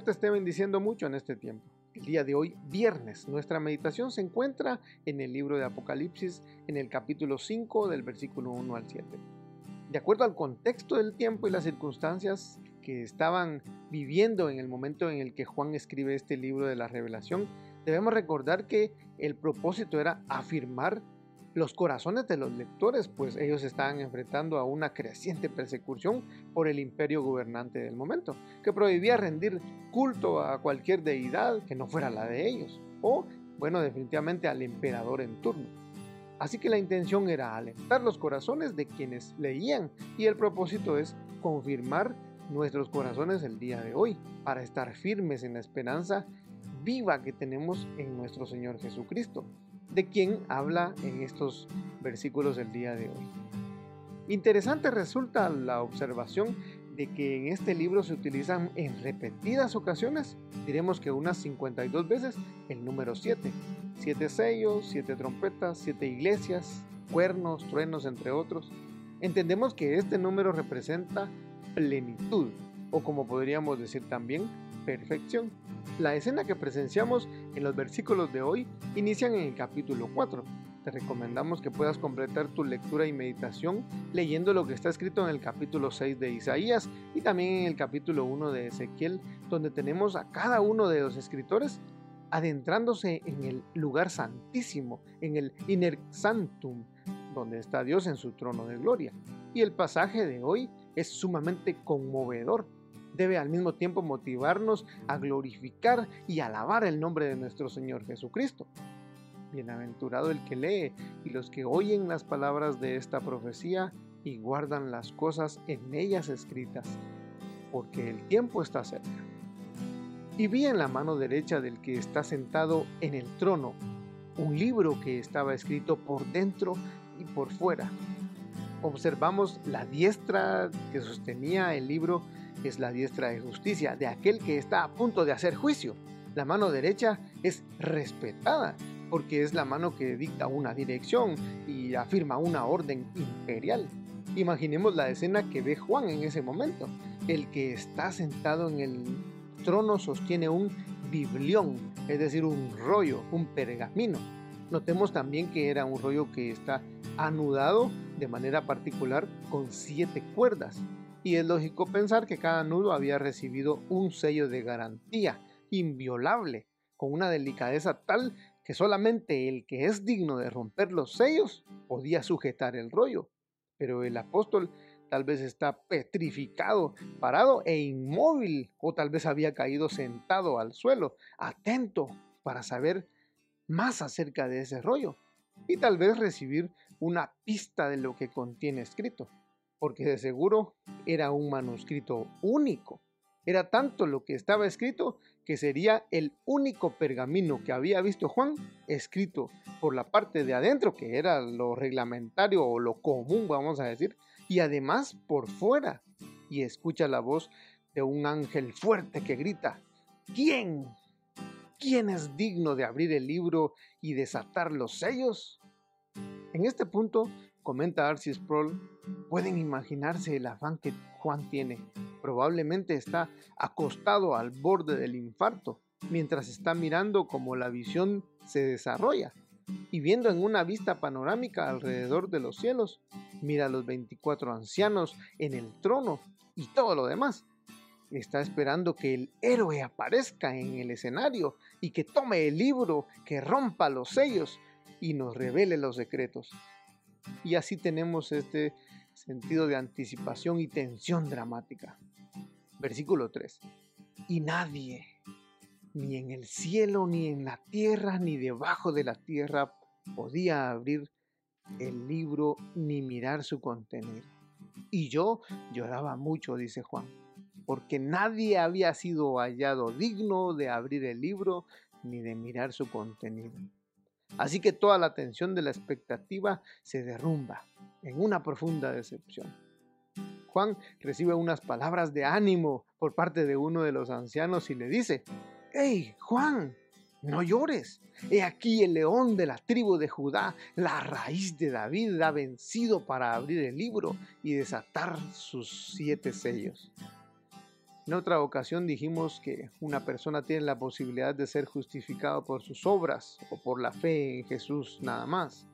Señor te esté bendiciendo mucho en este tiempo. El día de hoy, viernes, nuestra meditación se encuentra en el libro de Apocalipsis, en el capítulo 5 del versículo 1 al 7. De acuerdo al contexto del tiempo y las circunstancias que estaban viviendo en el momento en el que Juan escribe este libro de la revelación, debemos recordar que el propósito era afirmar los corazones de los lectores, pues ellos estaban enfrentando a una creciente persecución por el imperio gobernante del momento, que prohibía rendir culto a cualquier deidad que no fuera la de ellos, o, bueno, definitivamente al emperador en turno. Así que la intención era alentar los corazones de quienes leían y el propósito es confirmar nuestros corazones el día de hoy, para estar firmes en la esperanza viva que tenemos en nuestro Señor Jesucristo de quien habla en estos versículos del día de hoy. Interesante resulta la observación de que en este libro se utilizan en repetidas ocasiones, diremos que unas 52 veces, el número 7. Siete sellos, siete trompetas, siete iglesias, cuernos, truenos, entre otros. Entendemos que este número representa plenitud, o como podríamos decir también, perfección. La escena que presenciamos en los versículos de hoy inician en el capítulo 4. Te recomendamos que puedas completar tu lectura y meditación leyendo lo que está escrito en el capítulo 6 de Isaías y también en el capítulo 1 de Ezequiel, donde tenemos a cada uno de los escritores adentrándose en el lugar santísimo, en el Inner Sanctum, donde está Dios en su trono de gloria. Y el pasaje de hoy es sumamente conmovedor debe al mismo tiempo motivarnos a glorificar y alabar el nombre de nuestro Señor Jesucristo. Bienaventurado el que lee y los que oyen las palabras de esta profecía y guardan las cosas en ellas escritas, porque el tiempo está cerca. Y vi en la mano derecha del que está sentado en el trono un libro que estaba escrito por dentro y por fuera. Observamos la diestra que sostenía el libro es la diestra de justicia de aquel que está a punto de hacer juicio. La mano derecha es respetada porque es la mano que dicta una dirección y afirma una orden imperial. Imaginemos la escena que ve Juan en ese momento. El que está sentado en el trono sostiene un biblión, es decir, un rollo, un pergamino. Notemos también que era un rollo que está anudado de manera particular con siete cuerdas y es lógico pensar que cada nudo había recibido un sello de garantía inviolable, con una delicadeza tal que solamente el que es digno de romper los sellos podía sujetar el rollo. Pero el apóstol tal vez está petrificado, parado e inmóvil, o tal vez había caído sentado al suelo, atento para saber más acerca de ese rollo y tal vez recibir una pista de lo que contiene escrito porque de seguro era un manuscrito único. Era tanto lo que estaba escrito que sería el único pergamino que había visto Juan escrito por la parte de adentro, que era lo reglamentario o lo común, vamos a decir, y además por fuera. Y escucha la voz de un ángel fuerte que grita, ¿quién? ¿Quién es digno de abrir el libro y desatar los sellos? En este punto, comenta Arcis Sproul, pueden imaginarse el afán que Juan tiene. Probablemente está acostado al borde del infarto, mientras está mirando cómo la visión se desarrolla y viendo en una vista panorámica alrededor de los cielos, mira a los 24 ancianos en el trono y todo lo demás. Está esperando que el héroe aparezca en el escenario y que tome el libro, que rompa los sellos y nos revele los secretos. Y así tenemos este sentido de anticipación y tensión dramática. Versículo 3. Y nadie, ni en el cielo, ni en la tierra, ni debajo de la tierra, podía abrir el libro ni mirar su contenido. Y yo lloraba mucho, dice Juan, porque nadie había sido hallado digno de abrir el libro ni de mirar su contenido. Así que toda la atención de la expectativa se derrumba en una profunda decepción. Juan recibe unas palabras de ánimo por parte de uno de los ancianos y le dice, ¡Hey, Juan! No llores. He aquí el león de la tribu de Judá, la raíz de David, ha vencido para abrir el libro y desatar sus siete sellos. En otra ocasión dijimos que una persona tiene la posibilidad de ser justificado por sus obras o por la fe en Jesús nada más.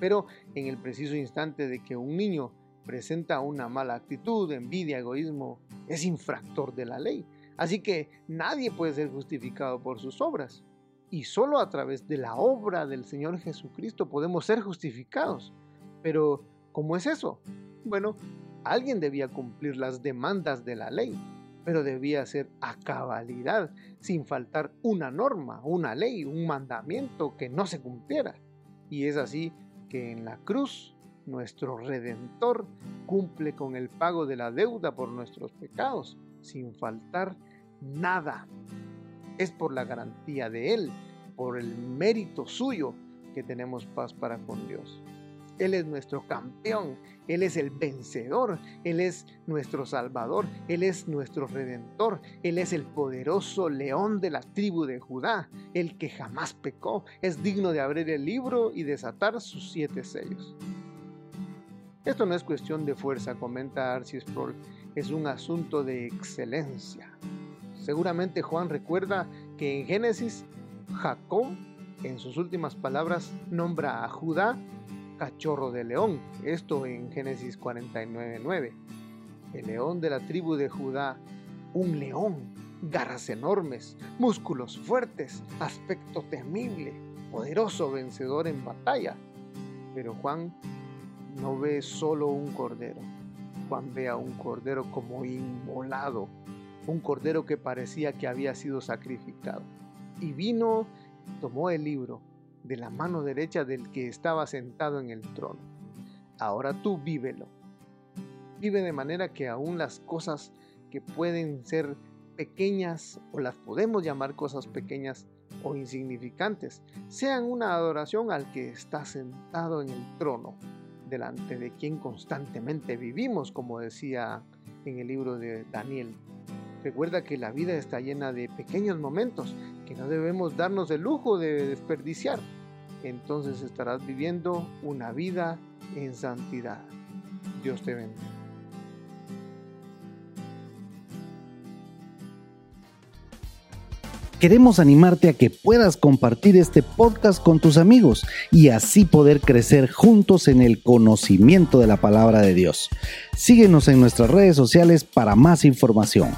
Pero en el preciso instante de que un niño presenta una mala actitud, envidia, egoísmo, es infractor de la ley. Así que nadie puede ser justificado por sus obras. Y solo a través de la obra del Señor Jesucristo podemos ser justificados. Pero, ¿cómo es eso? Bueno, alguien debía cumplir las demandas de la ley pero debía ser a cabalidad, sin faltar una norma, una ley, un mandamiento que no se cumpliera. Y es así que en la cruz nuestro Redentor cumple con el pago de la deuda por nuestros pecados, sin faltar nada. Es por la garantía de Él, por el mérito suyo, que tenemos paz para con Dios. Él es nuestro campeón, Él es el vencedor, Él es nuestro salvador, Él es nuestro redentor, Él es el poderoso león de la tribu de Judá, el que jamás pecó, es digno de abrir el libro y desatar sus siete sellos. Esto no es cuestión de fuerza, comenta Arcis Sproul, es un asunto de excelencia. Seguramente Juan recuerda que en Génesis, Jacob, en sus últimas palabras, nombra a Judá cachorro de león, esto en Génesis 49.9. El león de la tribu de Judá, un león, garras enormes, músculos fuertes, aspecto temible, poderoso vencedor en batalla. Pero Juan no ve solo un cordero, Juan ve a un cordero como inmolado, un cordero que parecía que había sido sacrificado. Y vino, tomó el libro, de la mano derecha del que estaba sentado en el trono. Ahora tú vívelo. Vive de manera que aún las cosas que pueden ser pequeñas o las podemos llamar cosas pequeñas o insignificantes, sean una adoración al que está sentado en el trono, delante de quien constantemente vivimos, como decía en el libro de Daniel. Recuerda que la vida está llena de pequeños momentos no debemos darnos el lujo de desperdiciar. Entonces estarás viviendo una vida en santidad. Dios te bendiga. Queremos animarte a que puedas compartir este podcast con tus amigos y así poder crecer juntos en el conocimiento de la palabra de Dios. Síguenos en nuestras redes sociales para más información.